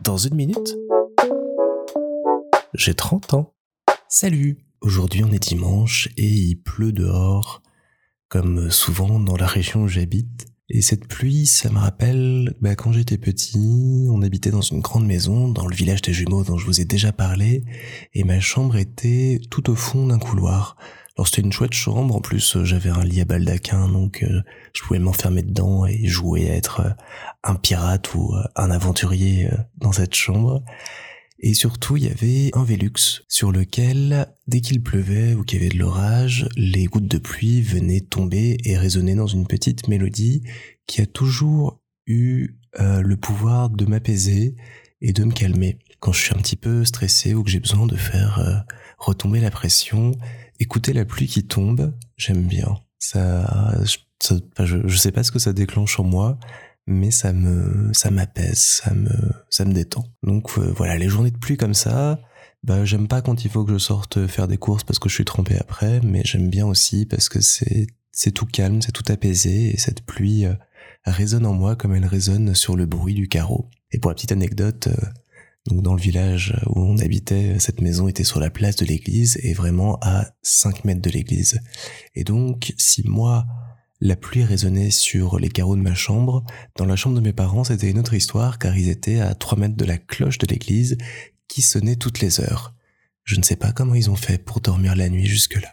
Dans une minute, j'ai 30 ans. Salut Aujourd'hui on est dimanche et il pleut dehors, comme souvent dans la région où j'habite. Et cette pluie, ça me rappelle bah, quand j'étais petit, on habitait dans une grande maison dans le village des jumeaux dont je vous ai déjà parlé, et ma chambre était tout au fond d'un couloir. Alors c'était une chouette chambre, en plus j'avais un lit à baldaquin, donc euh, je pouvais m'enfermer dedans et jouer à être euh, un pirate ou euh, un aventurier dans cette chambre. Et surtout, il y avait un Velux sur lequel, dès qu'il pleuvait ou qu'il y avait de l'orage, les gouttes de pluie venaient tomber et résonner dans une petite mélodie qui a toujours eu euh, le pouvoir de m'apaiser et de me calmer. Quand je suis un petit peu stressé ou que j'ai besoin de faire euh, retomber la pression, écouter la pluie qui tombe, j'aime bien. Ça, ça je, je sais pas ce que ça déclenche en moi, mais ça me ça m'apaise, ça me ça me détend. Donc euh, voilà, les journées de pluie comme ça, bah j'aime pas quand il faut que je sorte faire des courses parce que je suis trempé après, mais j'aime bien aussi parce que c'est c'est tout calme, c'est tout apaisé et cette pluie euh, résonne en moi comme elle résonne sur le bruit du carreau. Et pour la petite anecdote, euh, donc dans le village où on habitait, cette maison était sur la place de l'église et vraiment à 5 mètres de l'église. Et donc si moi la pluie résonnait sur les carreaux de ma chambre. Dans la chambre de mes parents, c'était une autre histoire car ils étaient à 3 mètres de la cloche de l'église qui sonnait toutes les heures. Je ne sais pas comment ils ont fait pour dormir la nuit jusque-là.